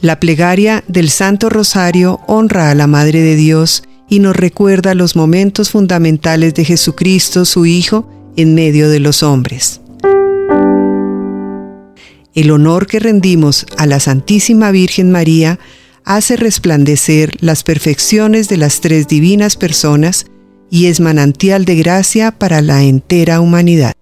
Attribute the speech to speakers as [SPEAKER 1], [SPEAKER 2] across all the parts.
[SPEAKER 1] La plegaria del Santo Rosario honra a la Madre de Dios y nos recuerda los momentos fundamentales de Jesucristo, su Hijo, en medio de los hombres. El honor que rendimos a la Santísima Virgen María hace resplandecer las perfecciones de las tres divinas personas y es manantial de gracia para la entera humanidad.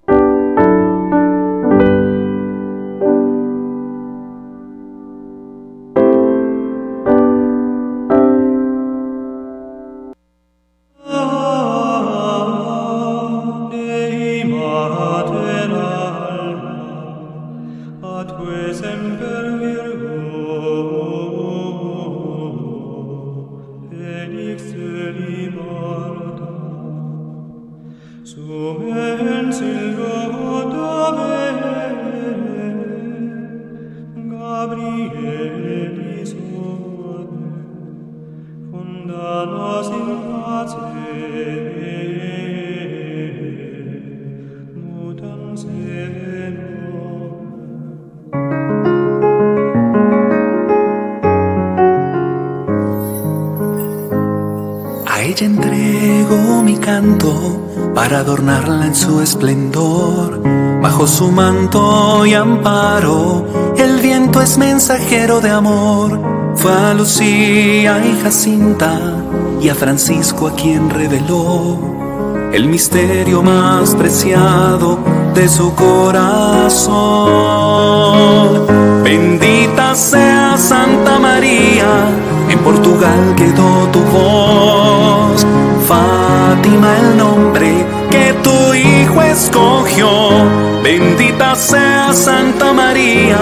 [SPEAKER 2] Esplendor. Bajo su manto y amparo, el viento es mensajero de amor. Fue a Lucía y Jacinta y a Francisco a quien reveló el misterio más preciado de su corazón. Bendita sea Santa María, en Portugal quedó tu voz Fátima el nombre escogió. Bendita sea Santa María,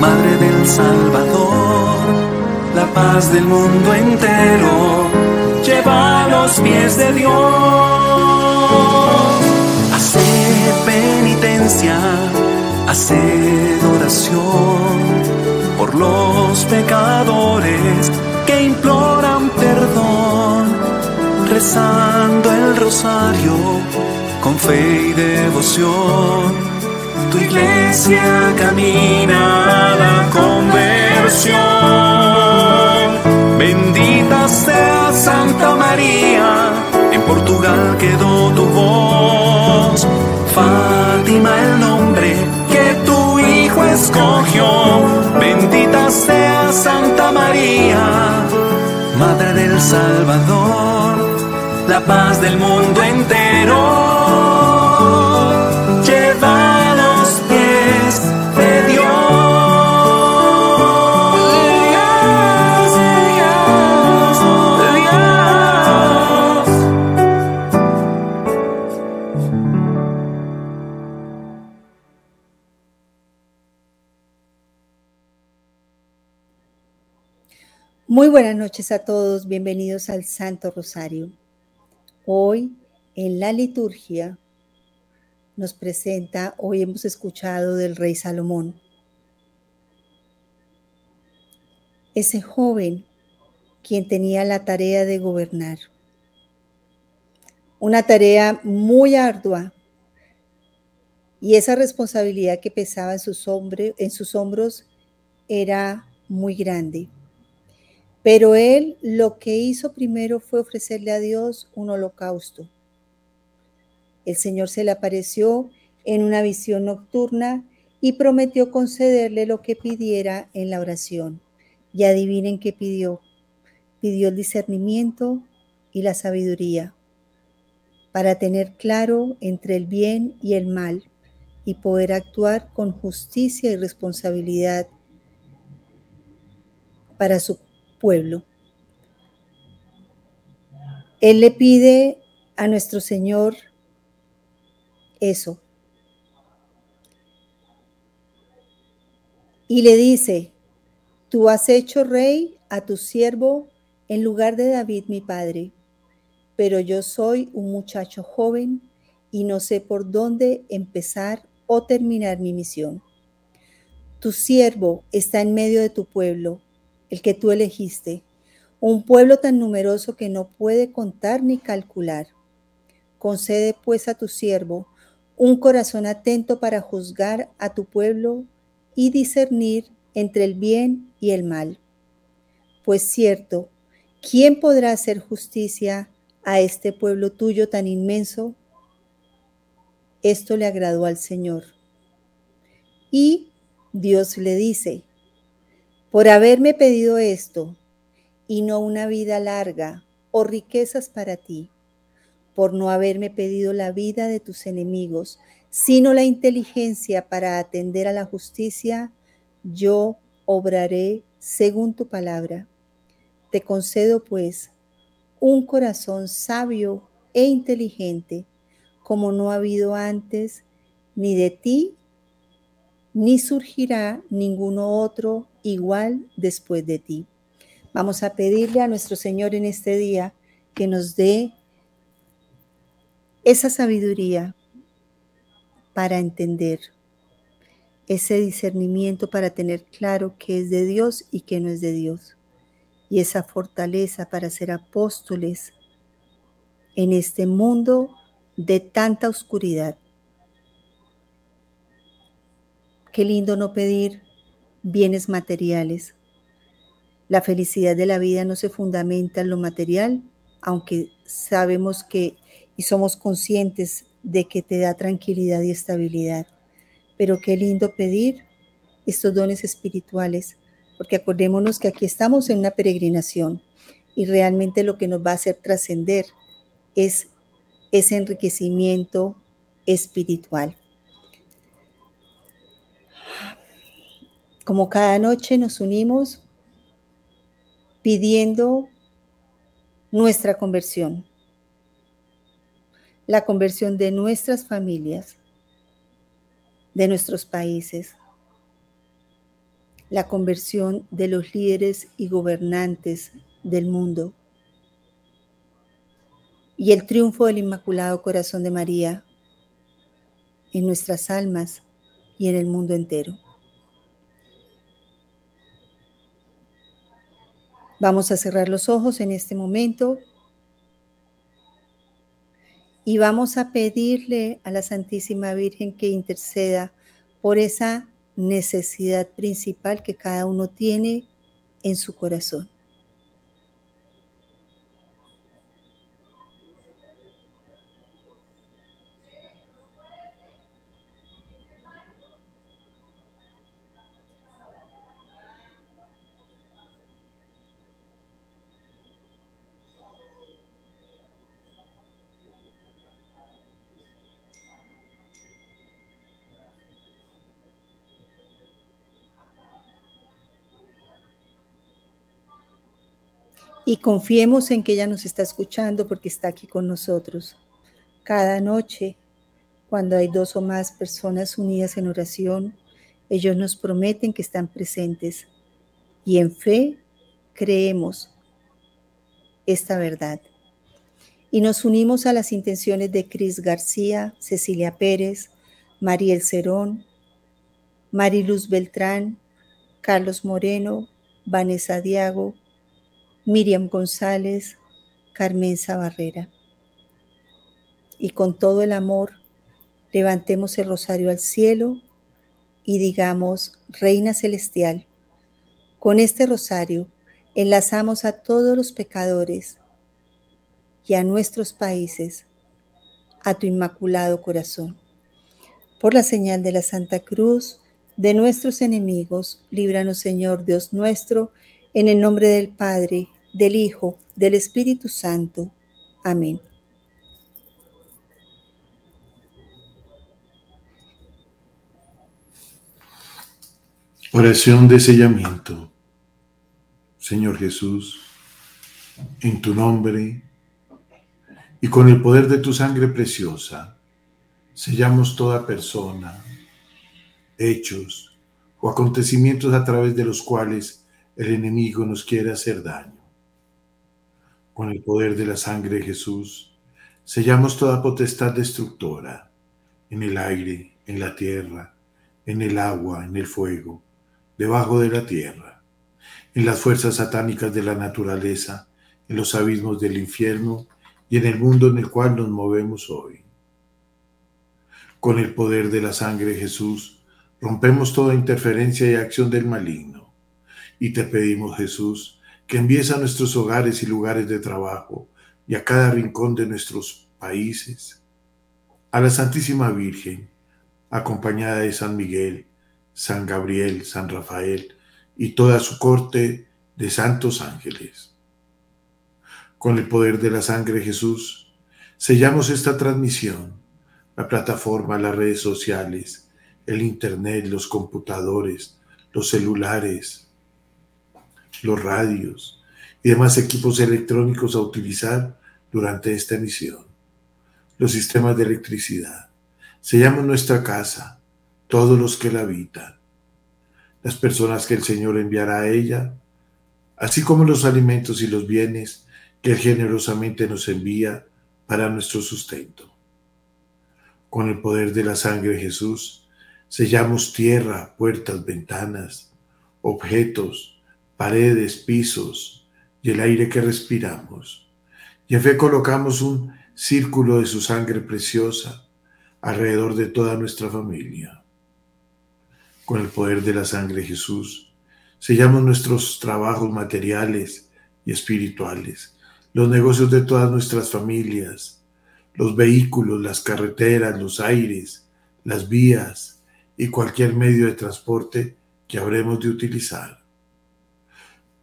[SPEAKER 2] Madre del Salvador. La paz del mundo entero lleva a los pies de Dios. Hacer penitencia, hacer oración por los pecadores que imploran perdón rezando el rosario con fe y devoción. Tu iglesia camina a la conversión. Bendita sea Santa María, en Portugal quedó tu voz. Fátima el nombre que tu hijo escogió. Bendita sea Santa María, Madre del Salvador la paz del mundo entero.
[SPEAKER 3] Buenas noches a todos, bienvenidos al Santo Rosario. Hoy en la liturgia nos presenta, hoy hemos escuchado del rey Salomón, ese joven quien tenía la tarea de gobernar. Una tarea muy ardua y esa responsabilidad que pesaba en sus, en sus hombros era muy grande. Pero él lo que hizo primero fue ofrecerle a Dios un holocausto. El Señor se le apareció en una visión nocturna y prometió concederle lo que pidiera en la oración. Y adivinen qué pidió. Pidió el discernimiento y la sabiduría para tener claro entre el bien y el mal y poder actuar con justicia y responsabilidad para su pueblo. Él le pide a nuestro Señor eso. Y le dice, tú has hecho rey a tu siervo en lugar de David mi padre, pero yo soy un muchacho joven y no sé por dónde empezar o terminar mi misión. Tu siervo está en medio de tu pueblo el que tú elegiste, un pueblo tan numeroso que no puede contar ni calcular. Concede pues a tu siervo un corazón atento para juzgar a tu pueblo y discernir entre el bien y el mal. Pues cierto, ¿quién podrá hacer justicia a este pueblo tuyo tan inmenso? Esto le agradó al Señor. Y Dios le dice, por haberme pedido esto, y no una vida larga o riquezas para ti, por no haberme pedido la vida de tus enemigos, sino la inteligencia para atender a la justicia, yo obraré según tu palabra. Te concedo, pues, un corazón sabio e inteligente, como no ha habido antes, ni de ti, ni surgirá ninguno otro igual después de ti. Vamos a pedirle a nuestro Señor en este día que nos dé esa sabiduría para entender, ese discernimiento para tener claro qué es de Dios y qué no es de Dios, y esa fortaleza para ser apóstoles en este mundo de tanta oscuridad. Qué lindo no pedir bienes materiales. La felicidad de la vida no se fundamenta en lo material, aunque sabemos que y somos conscientes de que te da tranquilidad y estabilidad. Pero qué lindo pedir estos dones espirituales, porque acordémonos que aquí estamos en una peregrinación y realmente lo que nos va a hacer trascender es ese enriquecimiento espiritual. Como cada noche nos unimos pidiendo nuestra conversión la conversión de nuestras familias, de nuestros países, la conversión de los líderes y gobernantes del mundo y el triunfo del Inmaculado Corazón de María en nuestras almas y en el mundo entero. Vamos a cerrar los ojos en este momento y vamos a pedirle a la Santísima Virgen que interceda por esa necesidad principal que cada uno tiene en su corazón. Y confiemos en que ella nos está escuchando porque está aquí con nosotros. Cada noche, cuando hay dos o más personas unidas en oración, ellos nos prometen que están presentes y en fe creemos esta verdad. Y nos unimos a las intenciones de Cris García, Cecilia Pérez, Mariel Cerón, Mariluz Beltrán, Carlos Moreno, Vanessa Diago, Miriam González, Carmen Barrera. Y con todo el amor, levantemos el rosario al cielo y digamos, Reina Celestial, con este rosario enlazamos a todos los pecadores y a nuestros países a tu inmaculado corazón. Por la señal de la Santa Cruz de nuestros enemigos, líbranos Señor Dios nuestro, en el nombre del Padre, del Hijo, del Espíritu Santo. Amén.
[SPEAKER 4] Oración de sellamiento. Señor Jesús, en tu nombre y con el poder de tu sangre preciosa, sellamos toda persona, hechos o acontecimientos a través de los cuales el enemigo nos quiere hacer daño con el poder de la sangre de Jesús, sellamos toda potestad destructora en el aire, en la tierra, en el agua, en el fuego, debajo de la tierra, en las fuerzas satánicas de la naturaleza, en los abismos del infierno y en el mundo en el cual nos movemos hoy. Con el poder de la sangre de Jesús, Rompemos toda interferencia y acción del maligno. Y te pedimos, Jesús, que envíes a nuestros hogares y lugares de trabajo y a cada rincón de nuestros países, a la Santísima Virgen, acompañada de San Miguel, San Gabriel, San Rafael y toda su corte de santos ángeles. Con el poder de la sangre de Jesús, sellamos esta transmisión, la plataforma, las redes sociales, el Internet, los computadores, los celulares, los radios y demás equipos electrónicos a utilizar durante esta emisión, los sistemas de electricidad. Sellamos nuestra casa, todos los que la habitan, las personas que el Señor enviará a ella, así como los alimentos y los bienes que Él generosamente nos envía para nuestro sustento. Con el poder de la sangre de Jesús, sellamos tierra, puertas, ventanas, objetos, paredes, pisos y el aire que respiramos. Y en fe colocamos un círculo de su sangre preciosa alrededor de toda nuestra familia. Con el poder de la sangre de Jesús, sellamos nuestros trabajos materiales y espirituales, los negocios de todas nuestras familias, los vehículos, las carreteras, los aires, las vías y cualquier medio de transporte que habremos de utilizar.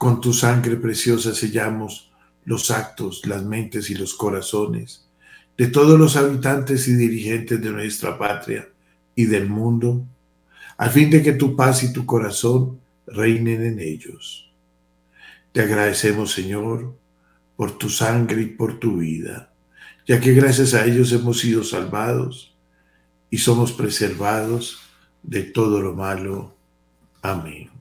[SPEAKER 4] Con tu sangre preciosa sellamos los actos, las mentes y los corazones de todos los habitantes y dirigentes de nuestra patria y del mundo, a fin de que tu paz y tu corazón reinen en ellos. Te agradecemos, Señor, por tu sangre y por tu vida, ya que gracias a ellos hemos sido salvados y somos preservados de todo lo malo. Amén.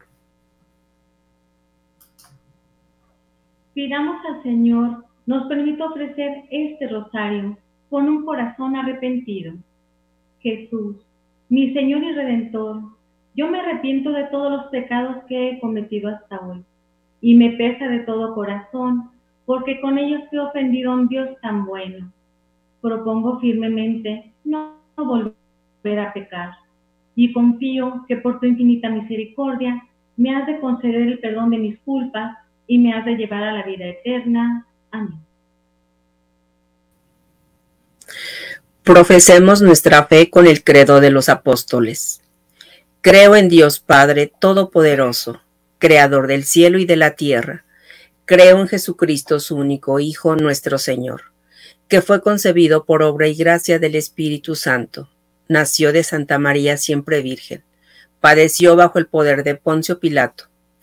[SPEAKER 5] Pidamos al Señor nos permita ofrecer este rosario con un corazón arrepentido Jesús, mi Señor y Redentor, yo me arrepiento de todos los pecados que he cometido hasta hoy, y me pesa de todo corazón, porque con ellos he ofendido a un Dios tan bueno. Propongo firmemente no volver a pecar, y confío que por tu infinita misericordia me has de conceder el perdón de mis culpas y me has de llevar a la vida eterna. Amén.
[SPEAKER 6] Profesemos nuestra fe con el credo de los apóstoles. Creo en Dios Padre Todopoderoso, Creador del cielo y de la tierra. Creo en Jesucristo, su único Hijo, nuestro Señor, que fue concebido por obra y gracia del Espíritu Santo. Nació de Santa María siempre Virgen. Padeció bajo el poder de Poncio Pilato.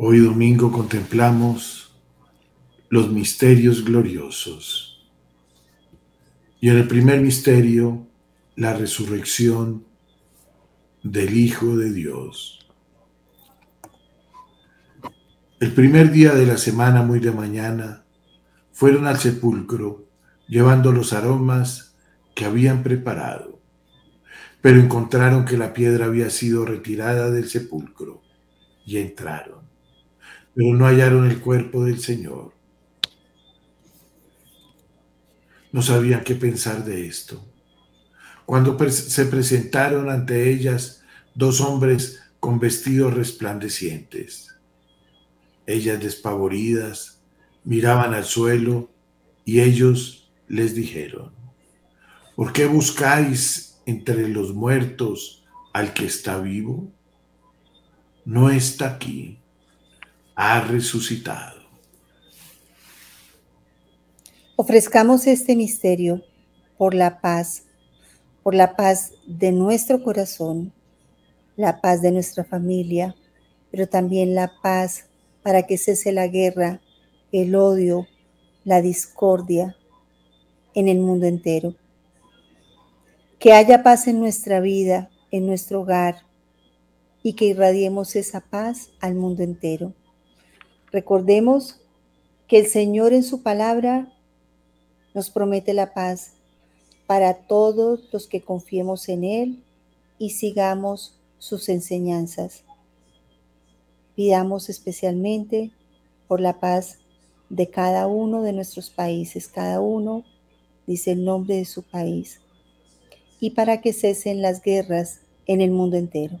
[SPEAKER 4] Hoy domingo contemplamos los misterios gloriosos. Y en el primer misterio, la resurrección del Hijo de Dios. El primer día de la semana, muy de mañana, fueron al sepulcro llevando los aromas que habían preparado, pero encontraron que la piedra había sido retirada del sepulcro y entraron, pero no hallaron el cuerpo del Señor. No sabían qué pensar de esto. Cuando se presentaron ante ellas dos hombres con vestidos resplandecientes, ellas despavoridas miraban al suelo y ellos les dijeron, ¿por qué buscáis entre los muertos al que está vivo? No está aquí, ha resucitado.
[SPEAKER 3] Ofrezcamos este misterio por la paz, por la paz de nuestro corazón, la paz de nuestra familia, pero también la paz para que cese la guerra, el odio, la discordia en el mundo entero. Que haya paz en nuestra vida, en nuestro hogar, y que irradiemos esa paz al mundo entero. Recordemos que el Señor en su palabra nos promete la paz para todos los que confiemos en Él y sigamos sus enseñanzas. Pidamos especialmente por la paz de cada uno de nuestros países, cada uno dice el nombre de su país, y para que cesen las guerras en el mundo entero.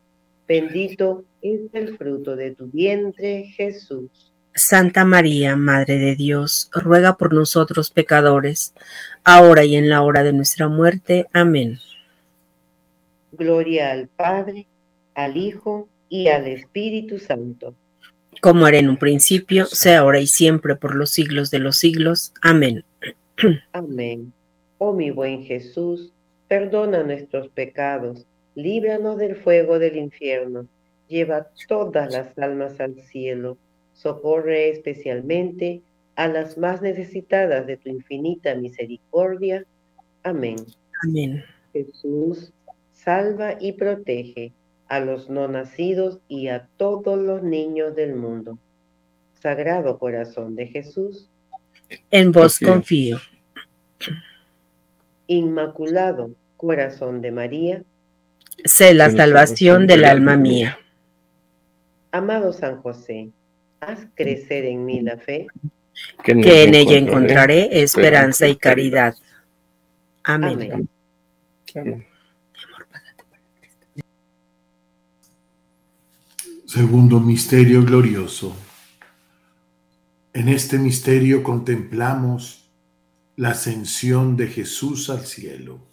[SPEAKER 7] bendito es el fruto de tu vientre Jesús.
[SPEAKER 6] Santa María, Madre de Dios, ruega por nosotros pecadores, ahora y en la hora de nuestra muerte. Amén.
[SPEAKER 7] Gloria al Padre, al Hijo y al Espíritu Santo.
[SPEAKER 6] Como era en un principio, sea ahora y siempre, por los siglos de los siglos. Amén.
[SPEAKER 7] Amén. Oh mi buen Jesús, perdona nuestros pecados, líbranos del fuego del infierno, lleva todas las almas al cielo, socorre especialmente a las más necesitadas de tu infinita misericordia. Amén.
[SPEAKER 6] Amén.
[SPEAKER 7] Jesús, salva y protege a los no nacidos y a todos los niños del mundo. Sagrado corazón de Jesús.
[SPEAKER 6] En vos confío.
[SPEAKER 7] Inmaculado corazón de María.
[SPEAKER 6] Sé la salvación del alma mía.
[SPEAKER 7] Amado San José, haz crecer en mí la fe.
[SPEAKER 6] Que en ella encontraré esperanza y caridad. Amén.
[SPEAKER 7] Amén.
[SPEAKER 4] Segundo misterio glorioso. En este misterio contemplamos la ascensión de Jesús al cielo.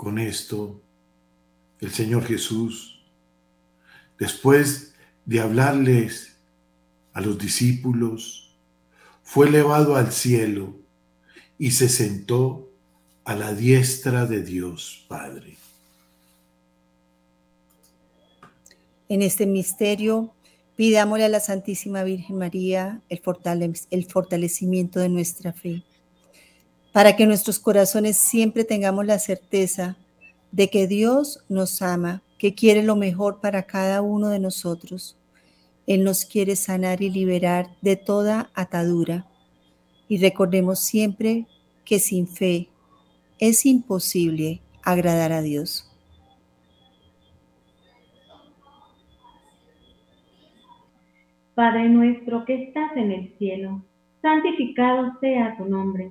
[SPEAKER 4] Con esto, el Señor Jesús, después de hablarles a los discípulos, fue elevado al cielo y se sentó a la diestra de Dios Padre.
[SPEAKER 3] En este misterio, pidámosle a la Santísima Virgen María el, fortalecimiento de nuestra fe, para que nuestros corazones siempre tengamos la certeza de que Dios nos ama, que quiere lo mejor para cada uno de nosotros. Él nos quiere sanar y liberar de toda atadura. Y recordemos siempre que sin fe es imposible agradar a Dios.
[SPEAKER 5] Padre nuestro que estás en el cielo, santificado sea tu nombre.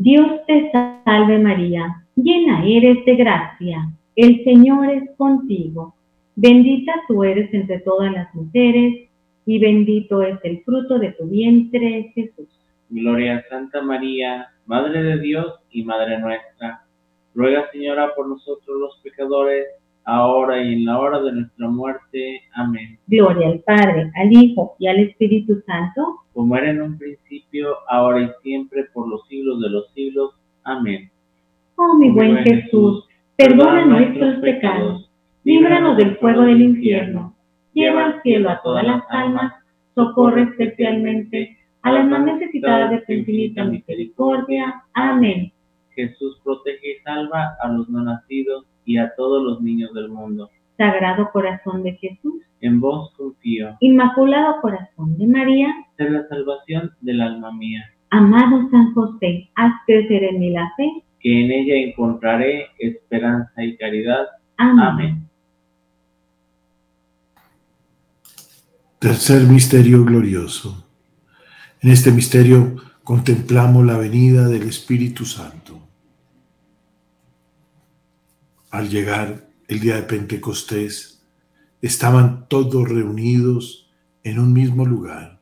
[SPEAKER 5] Dios te salve María, llena eres de gracia, el Señor es contigo. Bendita tú eres entre todas las mujeres, y bendito es el fruto de tu vientre, Jesús.
[SPEAKER 8] Gloria a Santa María, Madre de Dios y Madre nuestra. Ruega, Señora, por nosotros los pecadores, ahora y en la hora de nuestra muerte. Amén.
[SPEAKER 5] Gloria al Padre, al Hijo y al Espíritu Santo.
[SPEAKER 8] Como era en un principio, ahora y siempre, por los siglos de los siglos. Amén.
[SPEAKER 5] Oh mi buen Jesús, perdona nuestros pecados, líbranos del fuego del infierno, lleva al cielo a todas las almas, socorre especialmente a las más necesitadas de tu infinita misericordia. Amén.
[SPEAKER 8] Jesús protege y salva a los no nacidos y a todos los niños del mundo.
[SPEAKER 5] Sagrado corazón de Jesús,
[SPEAKER 8] En vos confío.
[SPEAKER 5] Inmaculado corazón de María,
[SPEAKER 8] Ser la salvación del alma mía.
[SPEAKER 5] amado San José, haz crecer en mí la fe.
[SPEAKER 8] Que en ella encontraré esperanza y caridad.
[SPEAKER 5] Amén.
[SPEAKER 8] Amén.
[SPEAKER 4] Tercer misterio glorioso. En este misterio contemplamos la venida del Espíritu Santo. Al llegar el día de Pentecostés, estaban todos reunidos en un mismo lugar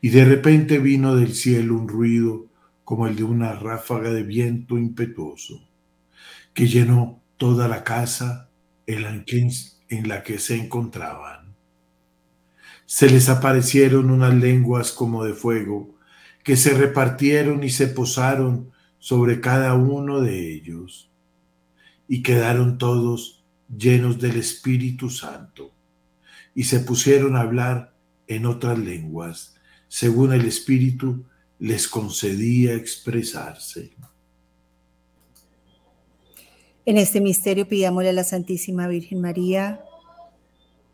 [SPEAKER 4] y de repente vino del cielo un ruido como el de una ráfaga de viento impetuoso que llenó toda la casa en la que, en la que se encontraban. Se les aparecieron unas lenguas como de fuego que se repartieron y se posaron sobre cada uno de ellos y quedaron todos llenos del Espíritu Santo y se pusieron a hablar en otras lenguas según el Espíritu les concedía expresarse.
[SPEAKER 3] En este misterio pidámosle a la Santísima Virgen María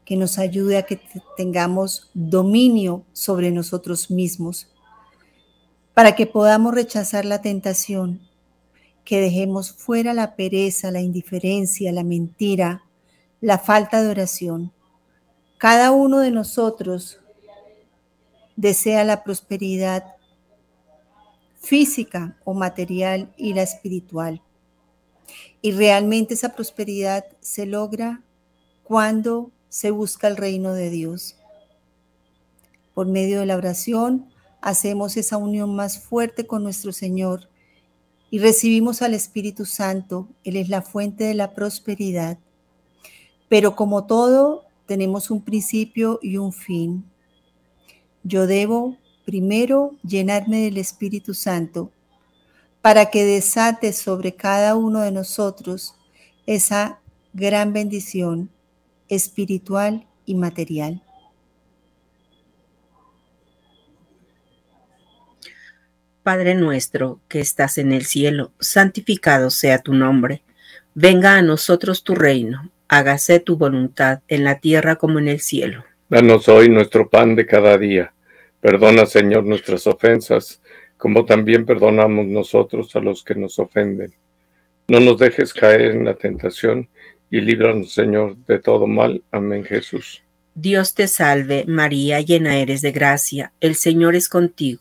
[SPEAKER 3] que nos ayude a que tengamos dominio sobre nosotros mismos, para que podamos rechazar la tentación, que dejemos fuera la pereza, la indiferencia, la mentira, la falta de oración. Cada uno de nosotros desea la prosperidad física o material y la espiritual. Y realmente esa prosperidad se logra cuando se busca el reino de Dios. Por medio de la oración hacemos esa unión más fuerte con nuestro Señor y recibimos al Espíritu Santo. Él es la fuente de la prosperidad. Pero como todo, tenemos un principio y un fin. Yo debo primero llenarme del Espíritu Santo para que desate sobre cada uno de nosotros esa gran bendición espiritual y material.
[SPEAKER 6] Padre nuestro que estás en el cielo, santificado sea tu nombre. Venga a nosotros tu reino, hágase tu voluntad en la tierra como en el cielo.
[SPEAKER 9] Danos hoy nuestro pan de cada día. Perdona, Señor, nuestras ofensas, como también perdonamos nosotros a los que nos ofenden. No nos dejes caer en la tentación y líbranos, Señor, de todo mal. Amén, Jesús.
[SPEAKER 6] Dios te salve, María, llena eres de gracia, el Señor es contigo.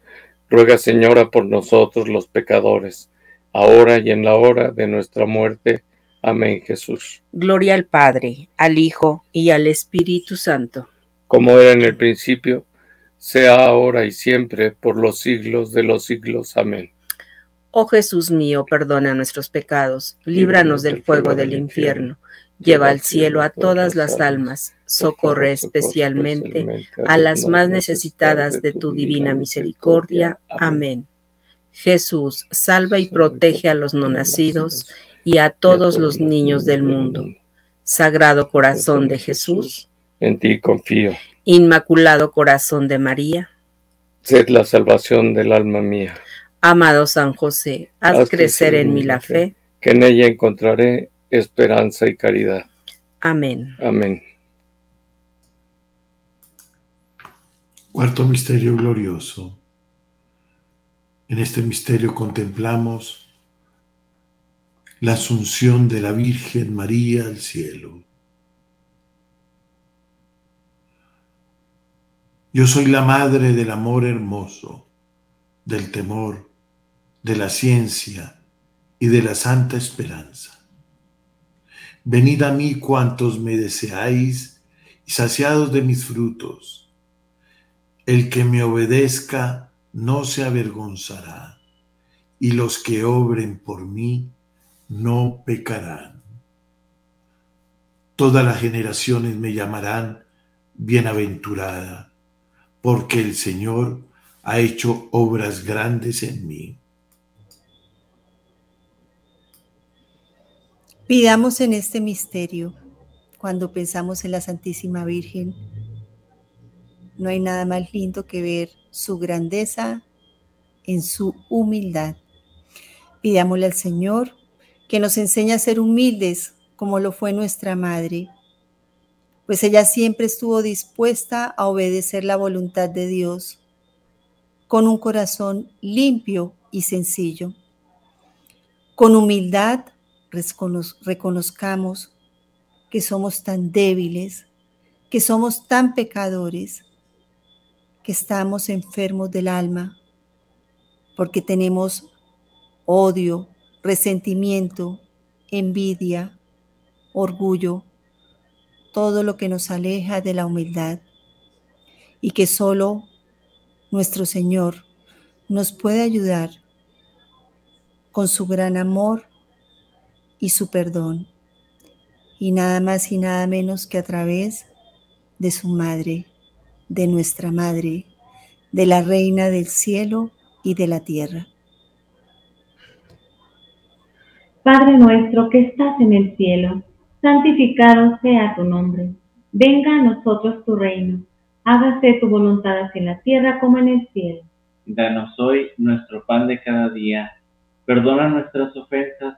[SPEAKER 9] ruega, Señora, por nosotros los pecadores, ahora y en la hora de nuestra muerte. Amén, Jesús.
[SPEAKER 6] Gloria al Padre, al Hijo y al Espíritu Santo.
[SPEAKER 9] Como era en el principio, sea ahora y siempre, por los siglos de los siglos. Amén.
[SPEAKER 6] Oh Jesús mío, perdona nuestros pecados, líbranos del fuego del infierno, lleva al cielo a todas las almas, socorre especialmente a las más necesitadas de tu divina misericordia. Amén. Jesús, salva y protege a los no nacidos y a todos los niños del mundo. Sagrado corazón de Jesús,
[SPEAKER 9] En ti confío.
[SPEAKER 6] Inmaculado corazón de María,
[SPEAKER 9] Sed la salvación del alma mía.
[SPEAKER 6] amado San José, haz crecer en mí la fe.
[SPEAKER 9] Que en ella encontraré esperanza y caridad.
[SPEAKER 6] Amén.
[SPEAKER 9] Amén.
[SPEAKER 4] Cuarto misterio glorioso. En este misterio contemplamos la asunción de la Virgen María al cielo. Yo soy la madre del amor hermoso, del temor, de la ciencia y de la santa esperanza. Venid a mí cuantos me deseáis y saciados de mis frutos. El que me obedezca no se avergonzará, y los que obren por mí no pecarán. Todas las generaciones me llamarán bienaventurada, porque el Señor ha hecho obras grandes en mí.
[SPEAKER 3] Pidamos en este misterio, cuando pensamos en la Santísima Virgen, no hay nada más lindo que ver su grandeza en su humildad. Pidámosle al Señor que nos enseñe a ser humildes como lo fue nuestra madre, pues ella siempre estuvo dispuesta a obedecer la voluntad de Dios con un corazón limpio y sencillo. Con humildad reconozcamos que somos tan débiles, que somos tan pecadores, que estamos enfermos del alma, porque tenemos odio, resentimiento, envidia, orgullo, todo lo que nos aleja de la humildad y que solo nuestro Señor nos puede ayudar con su gran amor y su perdón, y nada más y nada menos que a través de su Madre, de nuestra Madre, de la Reina del cielo y de la tierra.
[SPEAKER 5] Padre nuestro que estás en el cielo, santificado sea tu nombre. Venga a nosotros tu reino. Hágase tu voluntad así en la tierra como en el cielo.
[SPEAKER 8] Danos hoy nuestro pan de cada día. Perdona nuestras ofensas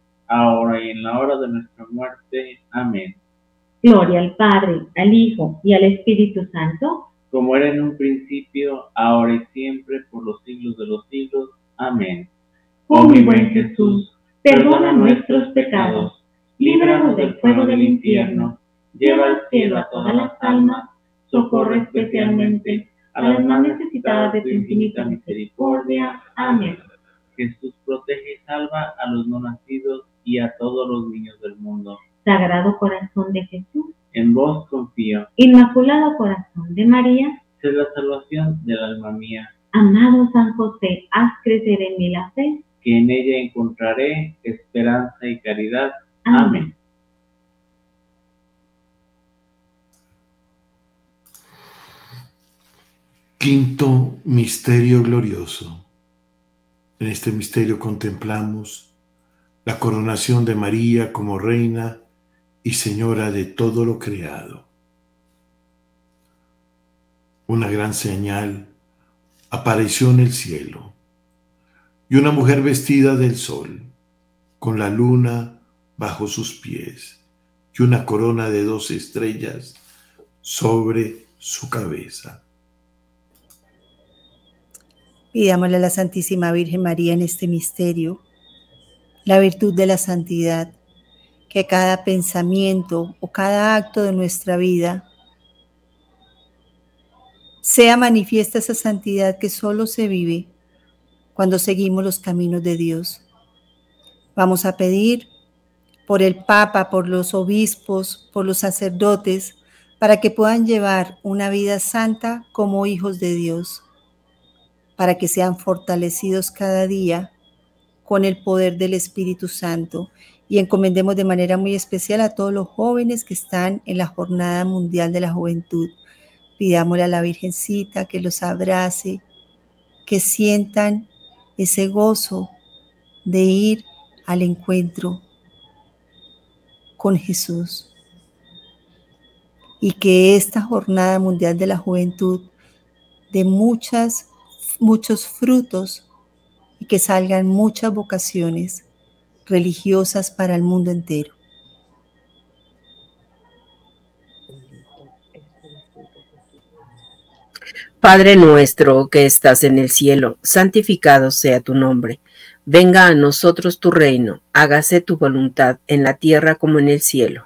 [SPEAKER 8] ahora y en la hora de nuestra muerte. Amén.
[SPEAKER 5] Gloria al Padre, al Hijo y al Espíritu Santo,
[SPEAKER 8] como era en un principio, ahora y siempre, por los siglos de los siglos. Amén.
[SPEAKER 5] Oh mi buen Jesús, perdona nuestros pecados, líbranos del fuego del infierno, lleva al cielo a todas las almas, socorre especialmente a las más necesitadas de tu infinita misericordia. Amén.
[SPEAKER 8] Jesús protege y salva a los no nacidos y a todos los niños del mundo.
[SPEAKER 5] Sagrado corazón de Jesús,
[SPEAKER 8] En vos confío.
[SPEAKER 5] Inmaculado corazón de María,
[SPEAKER 8] Sé la salvación del alma mía,
[SPEAKER 5] amado San José, haz crecer en mí la fe.
[SPEAKER 8] que en ella encontraré esperanza y caridad.
[SPEAKER 5] Amén.
[SPEAKER 4] Quinto misterio glorioso. En este misterio contemplamos la coronación de María como reina y señora de todo lo creado. Una gran señal apareció en el cielo y una mujer vestida del sol, con la luna bajo sus pies y una corona de dos estrellas sobre su cabeza.
[SPEAKER 3] Pidámosle a la Santísima Virgen María en este misterio la virtud de la santidad, que cada pensamiento o cada acto de nuestra vida sea manifiesta esa santidad que solo se vive cuando seguimos los caminos de Dios. Vamos a pedir por el Papa, por los obispos, por los sacerdotes, para que puedan llevar una vida santa como hijos de Dios, para que sean fortalecidos cada día con el poder del Espíritu Santo y encomendemos de manera muy especial a todos los jóvenes que están en la Jornada Mundial de la Juventud. Pidámosle a la Virgencita que los abrace, que sientan ese gozo de ir al encuentro con Jesús. Y que esta Jornada Mundial de la Juventud de muchas, muchos frutos y que salgan muchas vocaciones religiosas para el mundo entero.
[SPEAKER 6] Padre nuestro que estás en el cielo, santificado sea tu nombre. Venga a nosotros tu reino, hágase tu voluntad en la tierra como en el cielo.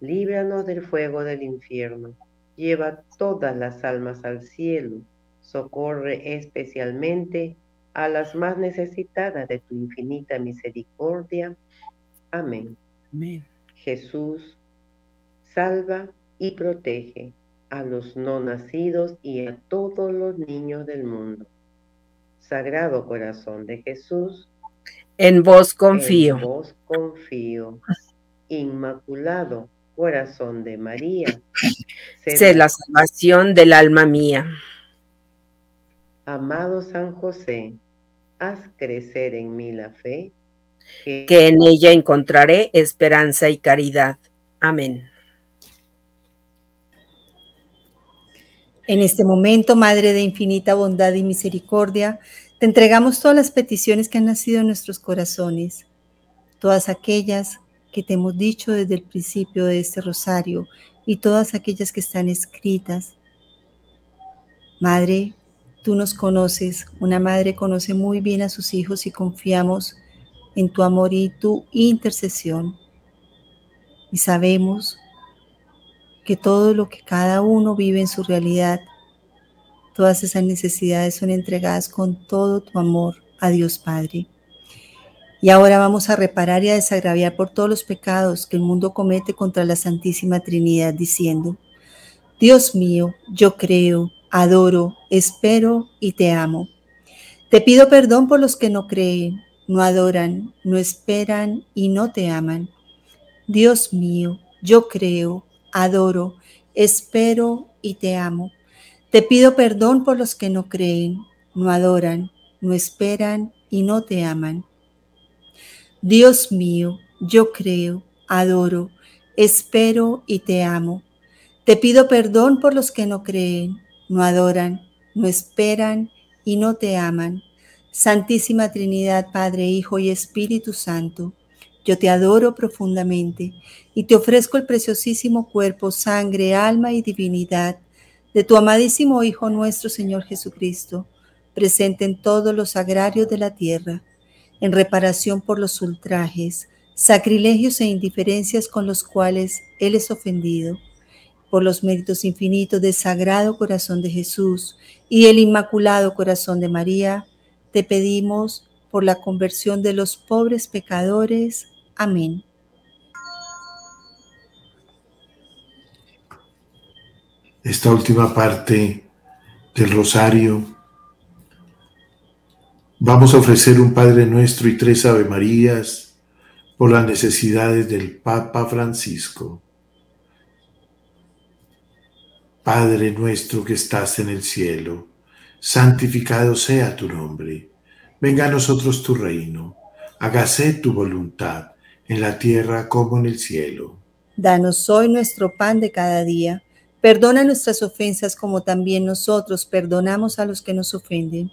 [SPEAKER 7] líbranos del fuego del infierno, lleva todas las almas al cielo, socorre especialmente a las más necesitadas de tu infinita misericordia. Amén. Jesús, salva y protege a los no nacidos y a todos los niños del mundo. Sagrado corazón de Jesús,
[SPEAKER 6] en vos confío.
[SPEAKER 7] En vos confío. Inmaculado corazón de María.
[SPEAKER 6] Sé la salvación del alma mía.
[SPEAKER 7] Amado San José, haz crecer en mí la fe.
[SPEAKER 6] Que, que en ella encontraré esperanza y caridad. Amén.
[SPEAKER 3] En este momento, Madre de infinita bondad y misericordia, te entregamos todas las peticiones que han nacido en nuestros corazones todas aquellas que te hemos dicho desde el principio de este rosario y todas aquellas que están escritas. Madre, tú nos conoces, una madre conoce muy bien a sus hijos y confiamos en tu amor y tu intercesión. Y sabemos que todo lo que cada uno vive en su realidad, todas esas necesidades son entregadas con todo tu amor a Dios Padre. Y ahora vamos a reparar y a desagraviar por todos los pecados que el mundo comete contra la Santísima Trinidad, diciendo, Dios mío, yo creo, adoro, espero y te amo. Te pido perdón por los que no creen, no adoran, no esperan y no te aman. Dios mío, yo creo, adoro, espero y te amo. Te pido perdón por los que no creen, no adoran, no esperan y no te aman. Dios mío, yo creo, adoro, espero y te amo. Te pido perdón por los que no creen, no adoran, no esperan y no te aman. Santísima Trinidad, Padre, Hijo y Espíritu Santo, yo te adoro profundamente y te ofrezco el preciosísimo cuerpo, sangre, alma y divinidad de tu amadísimo Hijo nuestro Señor Jesucristo, presente en todos los agrarios de la tierra en reparación por los ultrajes, sacrilegios e indiferencias con los cuales Él es ofendido, por los méritos infinitos del Sagrado Corazón de Jesús y el Inmaculado Corazón de María, te pedimos por la conversión de los pobres pecadores. Amén.
[SPEAKER 4] Esta última parte del rosario Vamos a ofrecer un Padre Nuestro y tres Ave Marías por las necesidades del Papa Francisco. Padre nuestro que estás en el cielo, santificado sea tu nombre. Venga a nosotros tu reino. Hágase tu voluntad en la tierra como en el cielo.
[SPEAKER 3] Danos hoy nuestro pan de cada día. Perdona nuestras ofensas como también nosotros perdonamos a los que nos ofenden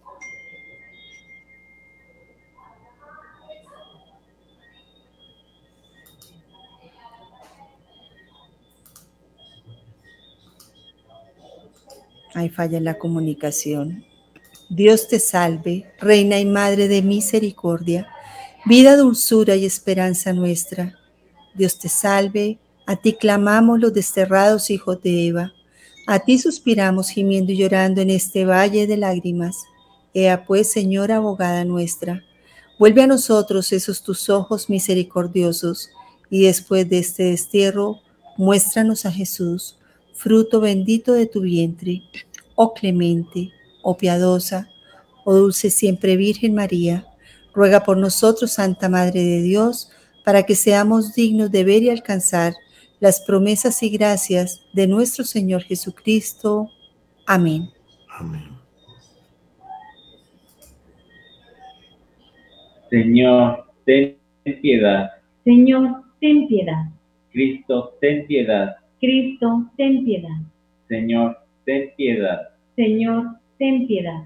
[SPEAKER 3] Hay falla en la comunicación. Dios te salve, Reina y Madre de misericordia, vida, dulzura y esperanza nuestra. Dios te salve, a ti clamamos los desterrados hijos de Eva, a ti suspiramos gimiendo y llorando en este valle de lágrimas. Ea pues, Señora abogada nuestra, vuelve a nosotros esos tus ojos misericordiosos, y después de este destierro, muéstranos a Jesús fruto bendito de tu vientre, oh clemente, oh piadosa, oh dulce siempre Virgen María, ruega por nosotros, Santa Madre de Dios, para que seamos dignos de ver y alcanzar las promesas y gracias de nuestro Señor Jesucristo. Amén.
[SPEAKER 4] Amén.
[SPEAKER 8] Señor, ten piedad.
[SPEAKER 5] Señor, ten piedad.
[SPEAKER 8] Cristo, ten piedad.
[SPEAKER 5] Cristo, ten piedad.
[SPEAKER 8] Señor, ten piedad.
[SPEAKER 5] Señor, ten piedad.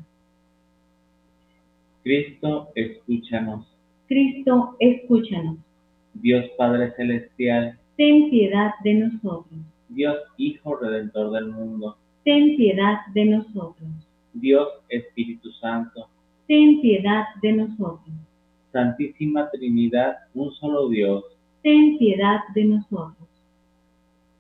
[SPEAKER 8] Cristo, escúchanos.
[SPEAKER 5] Cristo, escúchanos.
[SPEAKER 8] Dios Padre Celestial,
[SPEAKER 5] Ten piedad de nosotros.
[SPEAKER 8] Dios Hijo Redentor del mundo,
[SPEAKER 5] Ten piedad de nosotros.
[SPEAKER 8] Dios Espíritu Santo,
[SPEAKER 5] Ten piedad de nosotros.
[SPEAKER 8] Santísima Trinidad, un solo Dios,
[SPEAKER 5] Ten piedad de nosotros.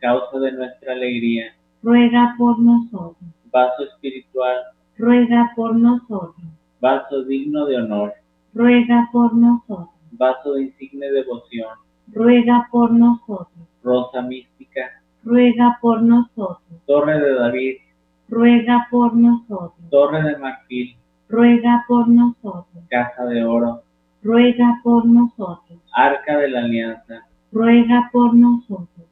[SPEAKER 8] Causa de nuestra alegría,
[SPEAKER 5] Ruega por nosotros.
[SPEAKER 8] vaso espiritual,
[SPEAKER 5] Ruega por nosotros.
[SPEAKER 8] vaso digno de honor,
[SPEAKER 5] Ruega por nosotros.
[SPEAKER 8] vaso de insigne devoción,
[SPEAKER 5] Ruega por nosotros.
[SPEAKER 8] rosa mística,
[SPEAKER 5] Ruega por nosotros.
[SPEAKER 8] torre de David,
[SPEAKER 5] Ruega por nosotros.
[SPEAKER 8] torre de marfil,
[SPEAKER 5] Ruega por nosotros.
[SPEAKER 8] casa de oro,
[SPEAKER 5] Ruega por nosotros.
[SPEAKER 8] arca de la alianza,
[SPEAKER 5] Ruega por nosotros.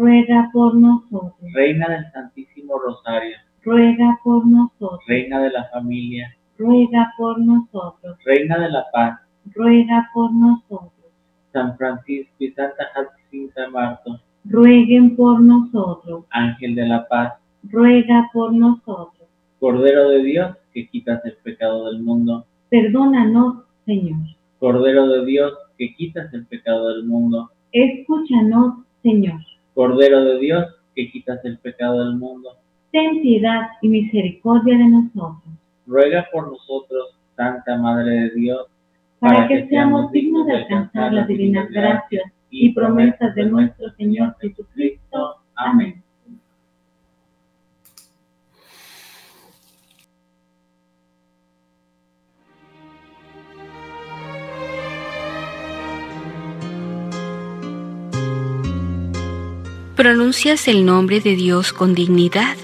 [SPEAKER 5] Ruega por nosotros.
[SPEAKER 8] reina del Santísimo Rosario,
[SPEAKER 5] Ruega por nosotros.
[SPEAKER 8] reina de la familia,
[SPEAKER 5] Ruega por nosotros.
[SPEAKER 8] reina de la paz,
[SPEAKER 5] Ruega por nosotros.
[SPEAKER 8] San Francisco y Santa Jacinta Marto,
[SPEAKER 5] Rueguen por nosotros.
[SPEAKER 8] Ángel de la paz,
[SPEAKER 5] Ruega por nosotros.
[SPEAKER 8] Cordero de Dios que quitas el pecado del mundo,
[SPEAKER 5] Perdónanos, Señor.
[SPEAKER 8] Cordero de Dios que quitas el pecado del mundo,
[SPEAKER 5] Escúchanos, Señor.
[SPEAKER 8] Cordero de Dios que quitas el pecado del mundo,
[SPEAKER 5] Ten piedad y misericordia de nosotros,
[SPEAKER 8] ruega por nosotros, Santa Madre de Dios,
[SPEAKER 5] para que seamos dignos de alcanzar las divinas gracias y promesas de nuestro Señor Jesucristo. Amén.
[SPEAKER 10] Pronuncias el nombre de Dios con dignidad